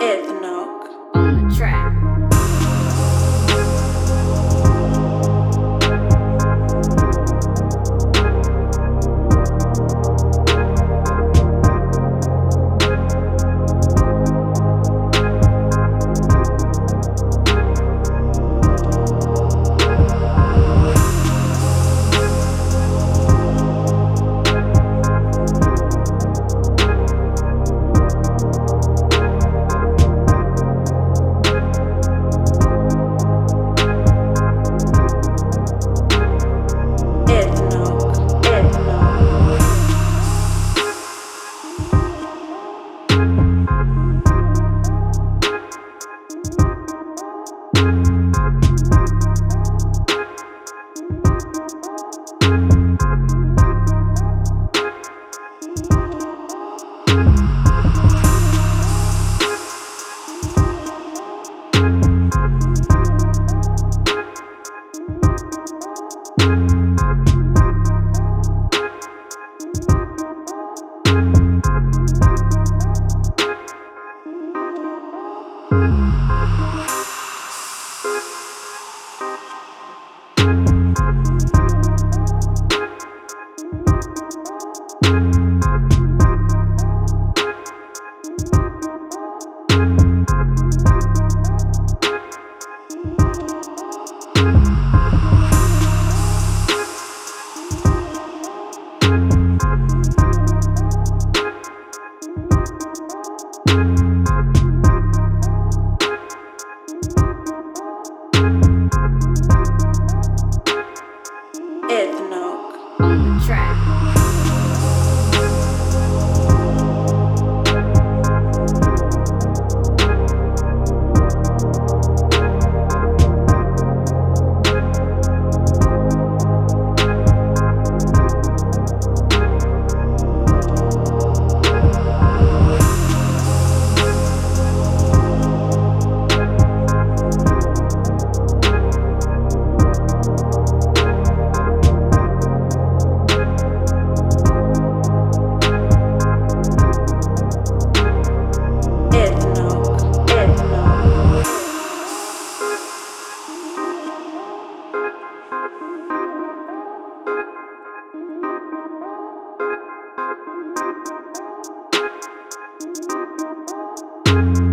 Ethnoc. Ethnoc. On the track. Ethnoc.